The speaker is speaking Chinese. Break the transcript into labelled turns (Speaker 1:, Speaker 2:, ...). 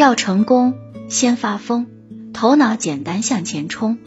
Speaker 1: 要成功先发疯头脑简单向前冲。